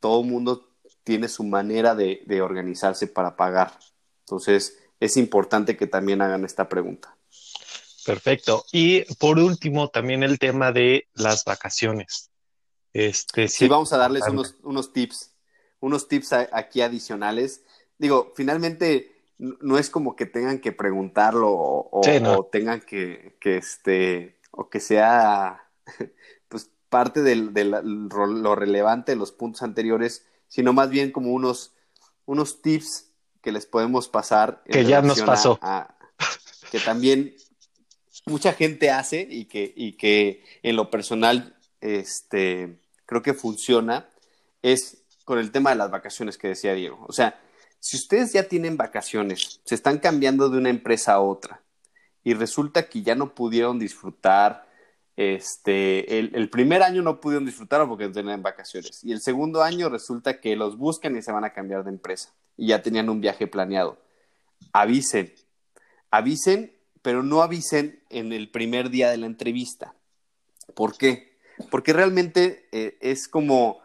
todo mundo tiene su manera de, organizarse para pagar. Entonces, es importante que también hagan esta pregunta. Perfecto. Y por último, también el tema de las vacaciones. Este, sí, vamos a darles unos, unos tips, unos tips a, aquí adicionales. Digo, finalmente no es como que tengan que preguntarlo o, sí, no. o tengan que, que, este, o que sea [LAUGHS] pues parte del, de lo relevante de los puntos anteriores, sino más bien como unos, unos tips que les podemos pasar. Que ya nos pasó. A, a, que también mucha gente hace y que, y que en lo personal, este, creo que funciona, es con el tema de las vacaciones que decía Diego. O sea, si ustedes ya tienen vacaciones, se están cambiando de una empresa a otra y resulta que ya no pudieron disfrutar, este, el, el primer año no pudieron disfrutar porque tenían vacaciones y el segundo año resulta que los buscan y se van a cambiar de empresa y ya tenían un viaje planeado. Avisen, avisen, pero no avisen en el primer día de la entrevista. ¿Por qué? Porque realmente eh, es como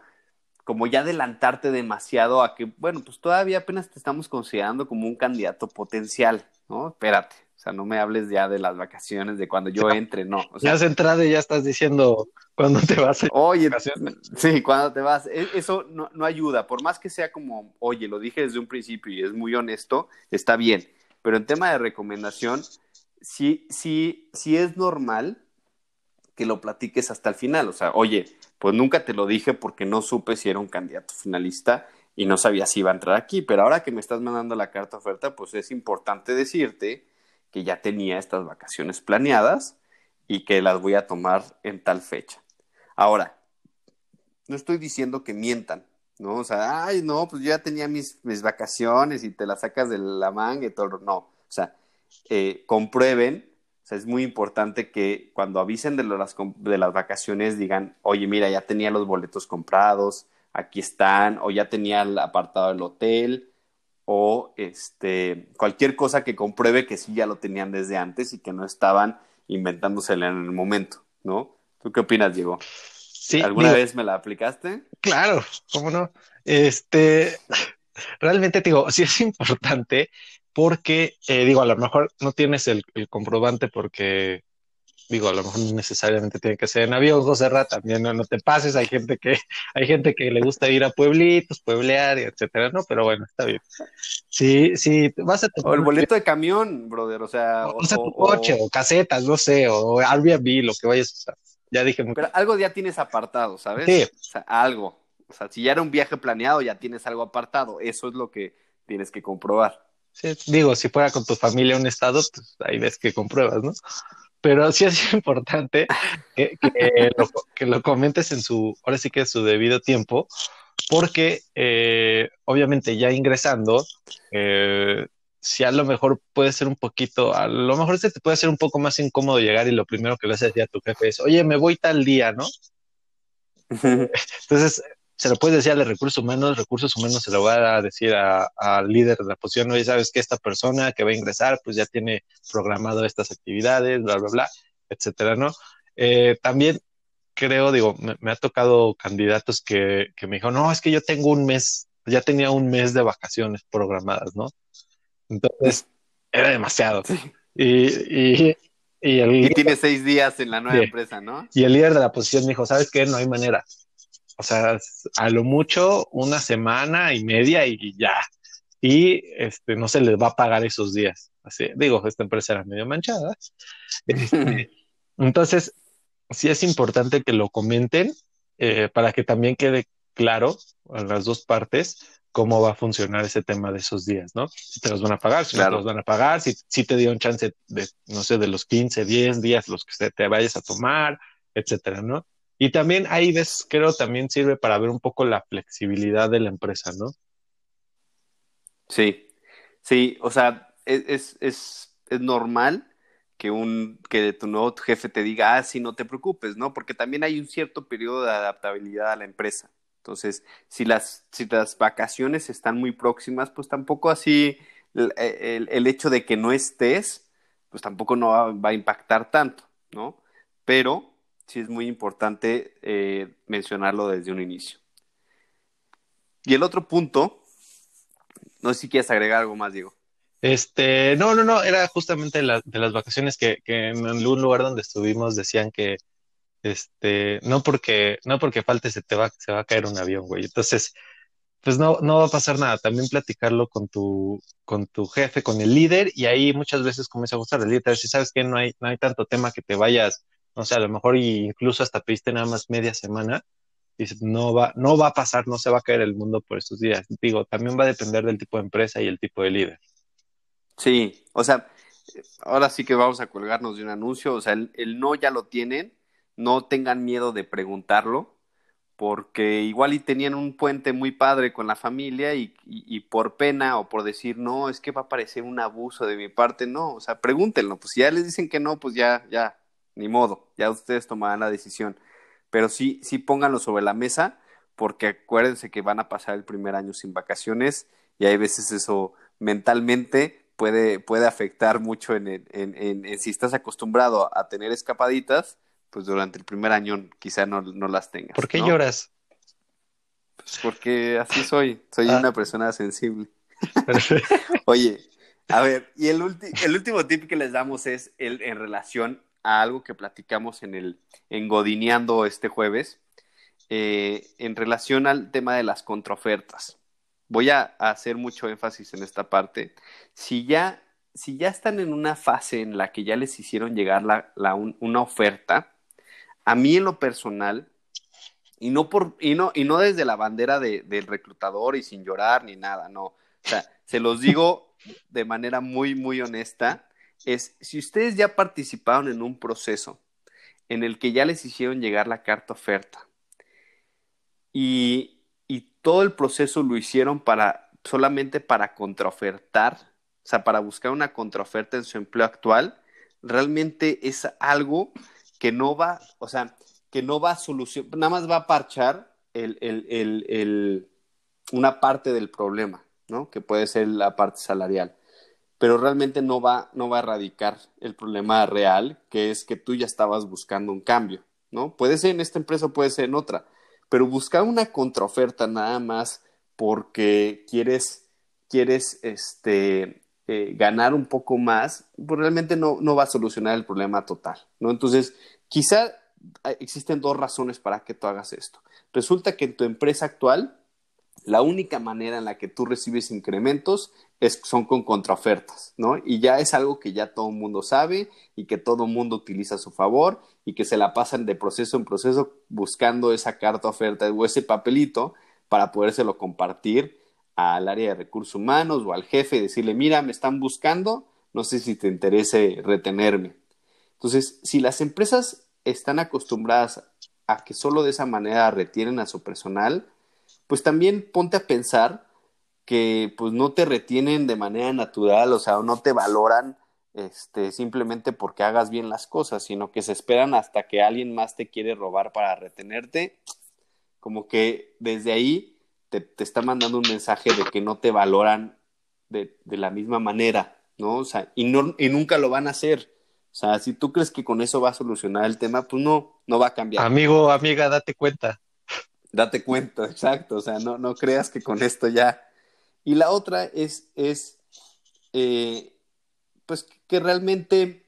como ya adelantarte demasiado a que, bueno, pues todavía apenas te estamos considerando como un candidato potencial, ¿no? Espérate, o sea, no me hables ya de las vacaciones, de cuando yo entre, no. O sea, ya has entrado y ya estás diciendo cuándo te vas. A oye, sí, cuándo te vas. E, eso no, no ayuda, por más que sea como, oye, lo dije desde un principio y es muy honesto, está bien, pero en tema de recomendación, sí, sí, sí es normal que lo platiques hasta el final, o sea, oye, pues nunca te lo dije porque no supe si era un candidato finalista y no sabía si iba a entrar aquí, pero ahora que me estás mandando la carta oferta, pues es importante decirte que ya tenía estas vacaciones planeadas y que las voy a tomar en tal fecha. Ahora, no estoy diciendo que mientan, ¿no? O sea, ay, no, pues yo ya tenía mis, mis vacaciones y te las sacas de la manga y todo. No, o sea, eh, comprueben sea, es muy importante que cuando avisen de las, de las vacaciones digan, oye, mira, ya tenía los boletos comprados, aquí están, o ya tenía el apartado del hotel, o este, cualquier cosa que compruebe que sí ya lo tenían desde antes y que no estaban inventándosela en el momento, ¿no? ¿Tú qué opinas, Diego? Sí, ¿Alguna digo, vez me la aplicaste? Claro, cómo no. Este, realmente digo, [LAUGHS] sí es importante porque, eh, digo, a lo mejor no tienes el, el, comprobante porque, digo, a lo mejor no necesariamente tiene que ser en avión, José Ra, también no, no, te pases, hay gente que, [LAUGHS] hay gente que le gusta ir a pueblitos, pueblear, y etcétera, ¿no? Pero bueno, está bien. Sí, sí, vas a O el boleto de camión, brother, o sea. O, o sea, tu coche, o, o, casetas, no sé, o Airbnb, lo que vayas a usar. Ya dije. Pero algo ya tienes apartado, ¿sabes? Sí. O sea, algo. O sea, si ya era un viaje planeado, ya tienes algo apartado. Eso es lo que tienes que comprobar. Sí, digo, si fuera con tu familia a un estado, pues ahí ves que compruebas, ¿no? Pero sí es [LAUGHS] importante que, que, [LAUGHS] lo, que lo comentes en su, ahora sí que en su debido tiempo, porque eh, obviamente ya ingresando, eh, si a lo mejor puede ser un poquito, a lo mejor se te puede hacer un poco más incómodo llegar y lo primero que le haces a tu jefe es, oye, me voy tal día, ¿no? [LAUGHS] Entonces, se lo puedes decir a los recursos humanos, recursos humanos se lo va a decir al líder de la posición, oye, sabes que esta persona que va a ingresar, pues ya tiene programado estas actividades, bla, bla, bla, etcétera, ¿no? Eh, también creo, digo, me, me, ha tocado candidatos que, que me dijo, no, es que yo tengo un mes, ya tenía un mes de vacaciones programadas, ¿no? Entonces, era demasiado. Sí. Y, y, y, el y tiene seis días en la nueva sí. empresa, ¿no? Y el líder de la posición me dijo, ¿sabes qué? No hay manera. O sea, a lo mucho una semana y media y ya. y este, no se les va a pagar esos días. Así, digo, esta empresa era medio manchada. Este, [LAUGHS] entonces, sí es importante que lo comenten eh, para que también quede claro en las dos partes cómo va a funcionar ese tema de esos días, ¿no? Si te los van a pagar, si no te los van a pagar, si, si te dieron chance de, no sé, de los 15, 10 días, los que te vayas a tomar, etcétera, ¿no? Y también ahí ves, creo, también sirve para ver un poco la flexibilidad de la empresa, ¿no? Sí, sí, o sea, es, es, es, es normal que un que tu nuevo jefe te diga, ah, sí, no te preocupes, ¿no? Porque también hay un cierto periodo de adaptabilidad a la empresa. Entonces, si las, si las vacaciones están muy próximas, pues tampoco así el, el, hecho de que no estés, pues tampoco no va, a impactar tanto, ¿no? Pero sí es muy importante eh, mencionarlo desde un inicio. Y el otro punto no sé si quieres agregar algo más, Diego. Este, no, no, no, era justamente de las vacaciones que, que en algún lugar donde estuvimos decían que, este, no porque, no porque falte se te va, se va a caer un avión, güey. Entonces, pues no, no va a pasar nada. También platicarlo con tu, con tu jefe, con el líder, y ahí muchas veces comienza a gustar el líder. Si sabes que no hay, no hay tanto tema que te vayas, no sé, a lo mejor incluso hasta pediste nada más media semana, no va, no va a pasar, no se va a caer el mundo por estos días. Digo, también va a depender del tipo de empresa y el tipo de líder. Sí, o sea, ahora sí que vamos a colgarnos de un anuncio, o sea, el, no ya lo tienen, no tengan miedo de preguntarlo, porque igual y tenían un puente muy padre con la familia y, y, por pena o por decir, no, es que va a parecer un abuso de mi parte, no, o sea, pregúntenlo, pues si ya les dicen que no, pues ya, ya, ni modo, ya ustedes tomarán la decisión pero sí, sí pónganlo sobre la mesa, porque acuérdense que van a pasar el primer año sin vacaciones y hay veces eso mentalmente puede, puede afectar mucho en, en, en, si estás acostumbrado a tener escapaditas, pues durante el primer año quizá no, no las tengas. ¿Por qué lloras? Pues porque así soy, soy ah. una persona sensible. [LAUGHS] Oye, a ver, y el, el último tip que les damos es el, en relación a algo que platicamos en el Engodineando este jueves, eh, en relación al tema de las contraofertas. Voy a hacer mucho énfasis en esta parte. Si ya, si ya están en una fase en la que ya les hicieron llegar la, una oferta, a mí en lo personal, y no, por, y no, y no desde la bandera de, del reclutador y sin llorar ni nada, no. O sea, se los digo de manera muy, muy honesta es si ustedes ya participaron en un proceso en el que ya les hicieron llegar la carta oferta y, y todo el proceso lo hicieron para solamente para contraofertar, o sea, para buscar una contraoferta en su empleo actual, realmente es algo que no va, o sea, que no va a solucionar, nada más va a parchar el, el, el, una parte del problema, ¿no? Que puede ser la parte salarial pero realmente no va, no va a erradicar el problema real, que es que tú ya estabas buscando un cambio, ¿no? Puede ser en esta empresa, puede ser en otra, pero buscar una contraoferta nada más porque quieres, quieres este, eh, ganar un poco más, pues realmente no, no va a solucionar el problema total, ¿no? Entonces, quizá existen dos razones para que tú hagas esto. Resulta que en tu empresa actual la única manera en la que tú recibes incrementos es, son con contraofertas, ¿no? Y ya es algo que ya todo el mundo sabe y que todo el mundo utiliza a su favor y que se la pasan de proceso en proceso buscando esa carta oferta o ese papelito para podérselo compartir al área de recursos humanos o al jefe y decirle, mira, me están buscando, no sé si te interese retenerme. Entonces, si las empresas están acostumbradas a que solo de esa manera retienen a su personal, pues también ponte a pensar que pues no te retienen de manera natural, o sea, no te valoran este, simplemente porque hagas bien las cosas, sino que se esperan hasta que alguien más te quiere robar para retenerte, como que desde ahí te, te está mandando un mensaje de que no te valoran de, de, la misma manera, ¿no? O sea, y, no, y nunca lo van a hacer. O sea, si tú crees que con eso va a solucionar el tema, pues no, no va a cambiar. Amigo, amiga, date cuenta date cuenta, exacto, o sea, no, no creas que con esto ya. Y la otra es, es eh, pues que realmente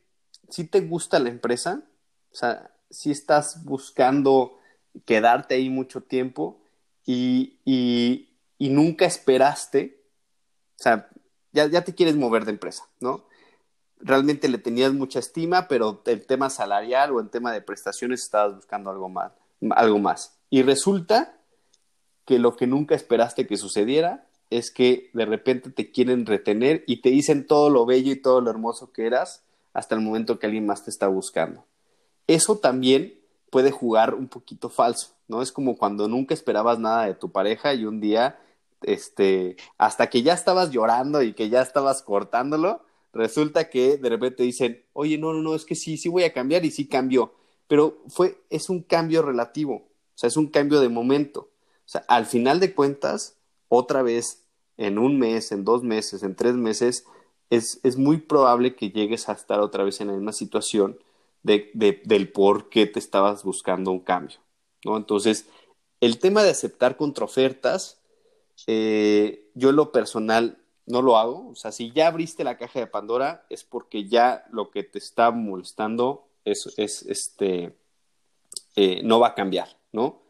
si te gusta la empresa, o sea, si estás buscando quedarte ahí mucho tiempo y, y, y nunca esperaste O sea, ya, ya te quieres mover de empresa, ¿no? Realmente le tenías mucha estima, pero el tema salarial o el tema de prestaciones estabas buscando algo más. Algo más. Y resulta que lo que nunca esperaste que sucediera es que de repente te quieren retener y te dicen todo lo bello y todo lo hermoso que eras hasta el momento que alguien más te está buscando. Eso también puede jugar un poquito falso, ¿no? Es como cuando nunca esperabas nada de tu pareja y un día, este, hasta que ya estabas llorando y que ya estabas cortándolo, resulta que de repente dicen, oye, no, no, no, es que sí, sí voy a cambiar y sí cambió, pero fue, es un cambio relativo, o sea, es un cambio de momento. O sea, al final de cuentas, otra vez, en un mes, en dos meses, en tres meses, es, es muy probable que llegues a estar otra vez en la misma situación de, del por qué te estabas buscando un cambio, ¿no? Entonces, el tema de aceptar contraofertas, eh, yo en lo personal no lo hago, o sea, si ya abriste la caja de Pandora es porque ya lo que te está molestando es, es este, eh, no va a cambiar, ¿no?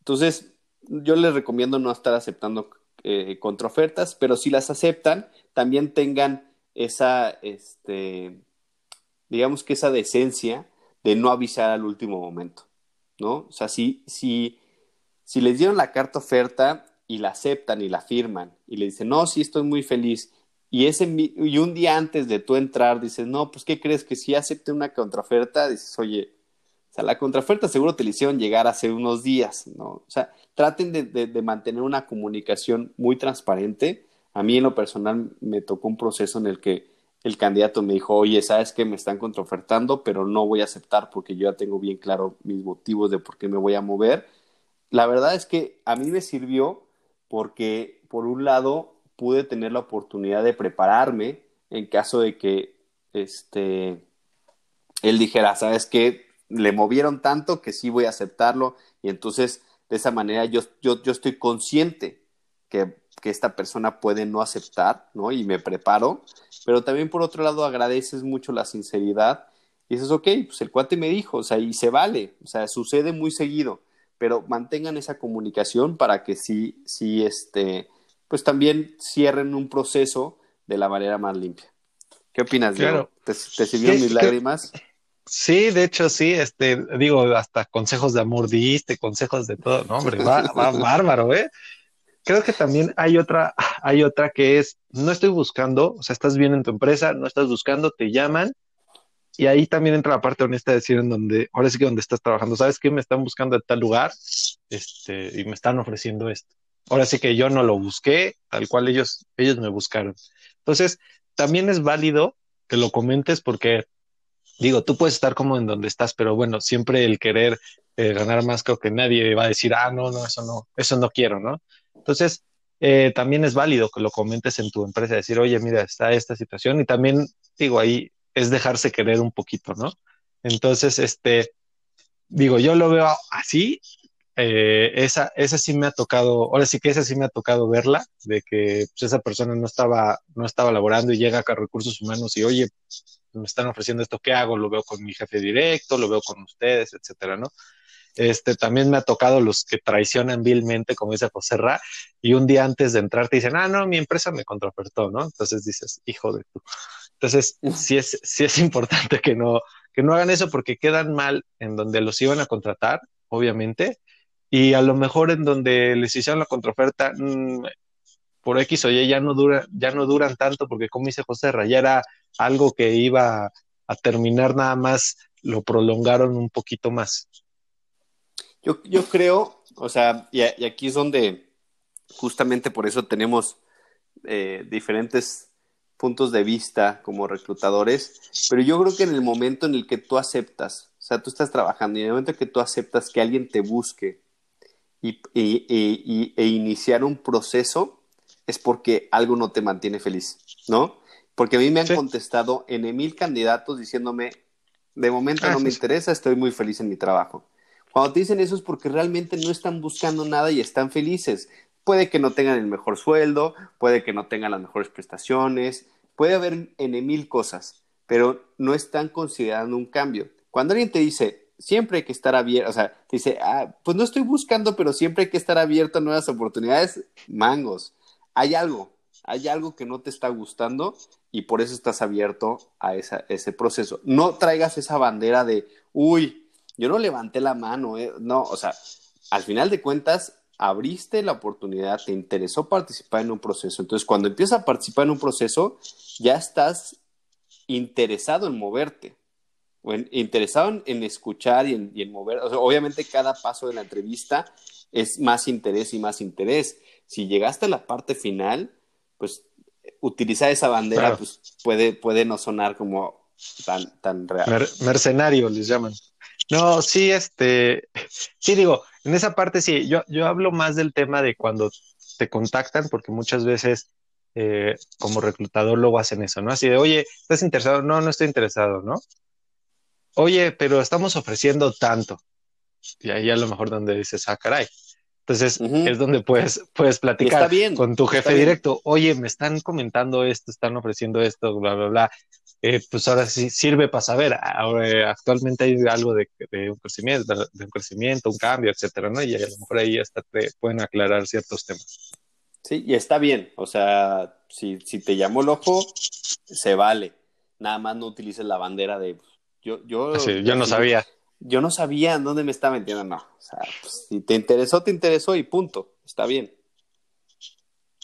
Entonces, yo les recomiendo no estar aceptando eh, contraofertas, pero si las aceptan, también tengan esa, este, digamos que esa decencia de no avisar al último momento, ¿no? O sea, si, si, si les dieron la carta oferta y la aceptan y la firman y le dicen, no, sí, estoy muy feliz, y, ese, y un día antes de tú entrar dices, no, pues, ¿qué crees? Que si acepté una contraoferta, dices, oye, la contraoferta seguro te la hicieron llegar hace unos días, ¿no? O sea, traten de, de, mantener una comunicación muy transparente. A mí en lo personal me tocó un proceso en el que el candidato me dijo, oye, sabes que me están contraofertando, pero no voy a aceptar porque yo ya tengo bien claro mis motivos de por qué me voy a mover. La verdad es que a mí me sirvió porque, por un lado, pude tener la oportunidad de prepararme en caso de que este, él dijera, sabes que le movieron tanto que sí voy a aceptarlo y entonces de esa manera yo, yo, yo estoy consciente que que esta persona puede no aceptar, ¿no? Y me preparo, pero también por otro lado agradeces mucho la sinceridad y dices, ok, pues el cuate me dijo, o sea, y se vale, o sea, sucede muy seguido, pero mantengan esa comunicación para que sí, sí, este, pues también cierren un proceso de la manera más limpia. ¿Qué opinas, Diego? ¿Te, sirvieron mis lágrimas? Sí, de hecho, sí, este, digo, hasta consejos de amor diste, consejos de todo, no, hombre, va, va [LAUGHS] bárbaro, ¿eh? creo que también hay otra, hay otra que es, no estoy buscando, o sea, estás bien en tu empresa, no estás buscando, te llaman, y ahí también entra la parte honesta de decir en donde, ahora sí que donde estás trabajando, ¿sabes qué? Me están buscando de tal lugar, este, y me están ofreciendo esto. Ahora sí que yo no lo busqué, tal cual ellos, ellos me buscaron. Entonces, también es válido que lo comentes porque, digo, tú puedes estar como en donde estás, pero bueno, siempre el querer eh, ganar más creo que nadie va a decir, ah, no, no, eso no, eso no quiero, ¿no? Entonces, eh, también es válido que lo comentes en tu empresa, decir, oye, mira, está esta situación y también, digo, ahí es dejarse querer un poquito, ¿no? Entonces, este, digo, yo lo veo así, eh, esa, esa sí me ha tocado, ahora sí que esa sí me ha tocado verla, de que pues, esa persona no estaba, no estaba laborando y llega a recursos humanos y, oye, me están ofreciendo esto, ¿qué hago? Lo veo con mi jefe directo, lo veo con ustedes, etcétera, ¿no? Este, también me ha tocado los que traicionan vilmente, como dice José Ra, y un día antes de entrar te dicen, ah, no, mi empresa me contraofertó, ¿no? Entonces dices, hijo de tú. Entonces, sí es, sí es importante que no, que no hagan eso porque quedan mal en donde los iban a contratar, obviamente, y a lo mejor en donde les hicieron la contraoferta, mm, por X o Y ya no dura, ya no duran tanto, porque como dice José ya era algo que iba a terminar nada más, lo prolongaron un poquito más. Yo, yo creo, o sea, y, aquí es donde justamente por eso tenemos eh, diferentes puntos de vista como reclutadores, pero yo creo que en el momento en el que tú aceptas, o sea, tú estás trabajando y en el momento en que tú aceptas que alguien te busque y, e iniciar un proceso, es porque algo no te mantiene feliz, ¿no? Porque a mí me han contestado en mil candidatos diciéndome, de momento ah, no me interesa, estoy muy feliz en mi trabajo. Cuando te dicen eso es porque realmente no están buscando nada y están felices. Puede que no tengan el mejor sueldo, puede que no tengan las mejores prestaciones, puede haber en mil cosas, pero no están considerando un cambio. Cuando alguien te dice, siempre hay que estar abierto, o sea, te dice, ah, pues no estoy buscando, pero siempre hay que estar abierto a nuevas oportunidades, mangos. Hay algo, Hay algo que no te está gustando y por eso estás abierto a ese proceso. No traigas esa bandera de, uy, yo no levanté la mano, eh". no, o sea, al final de cuentas, abriste la oportunidad, te interesó participar en un proceso. Entonces, cuando empiezas a participar en un proceso, ya estás interesado en moverte, interesado en, escuchar y en, mover. obviamente, cada paso de la entrevista es más interés y más interés. Si llegaste a la parte final, pues utilizar esa bandera pues, puede, puede no sonar como tan, tan real. mercenario les llaman. No, sí, este, sí digo, en esa parte sí, yo, yo hablo más del tema de cuando te contactan, porque muchas veces eh, como reclutador luego hacen eso, ¿no? Así de, oye, ¿estás interesado? No, no estoy interesado, ¿no? Oye, pero estamos ofreciendo tanto. Y ahí a lo mejor donde dices, ah, caray. Entonces es donde puedes, puedes platicar con tu jefe directo. Oye, me están comentando esto, están ofreciendo esto, bla, bla, bla. Eh, pues ahora sí sirve para saber. Ahora, actualmente hay algo de, un crecimiento, de un crecimiento, un cambio, etcétera, ¿no? Y a lo mejor ahí hasta te pueden aclarar ciertos temas. Sí, y está bien. O sea, si, si te llamó el ojo, se vale. Nada más no utilices la bandera de yo, yo, yo no sabía. Yo no sabía en dónde me estaba metiendo, no. O sea, pues, si te interesó, te interesó y punto. Está bien.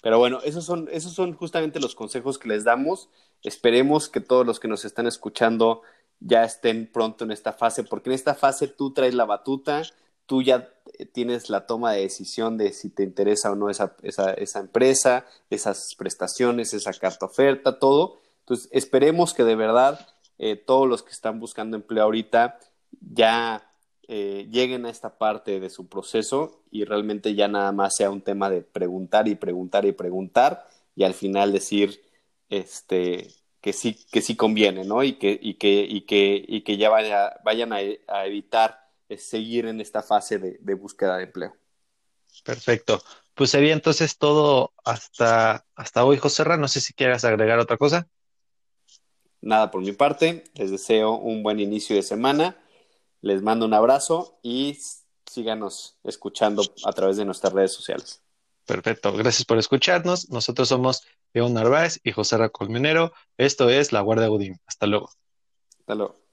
Pero bueno, esos son, esos son justamente los consejos que les damos. Esperemos que todos los que nos están escuchando ya estén pronto en esta fase, porque en esta fase tú traes la batuta, tú ya tienes la toma de decisión de si te interesa o no esa, esa, esa empresa, esas prestaciones, esa carta oferta, todo. Entonces, esperemos que de verdad eh, todos los que están buscando empleo ahorita ya eh, lleguen a esta parte de su proceso y realmente ya nada más sea un tema de preguntar y preguntar y preguntar y al final decir este que sí que sí conviene no y que y que y que y que ya vaya, vayan a, evitar seguir en esta fase de, de, búsqueda de empleo. Perfecto. Pues sería entonces todo hasta hasta hoy José no sé si quieras agregar otra cosa. Nada por mi parte. Les deseo un buen inicio de semana les mando un abrazo y síganos escuchando a través de nuestras redes sociales. Perfecto, gracias por escucharnos. Nosotros somos León Narváez y José Racolmenero. Esto es La Guardia Godín. Hasta luego. Hasta luego.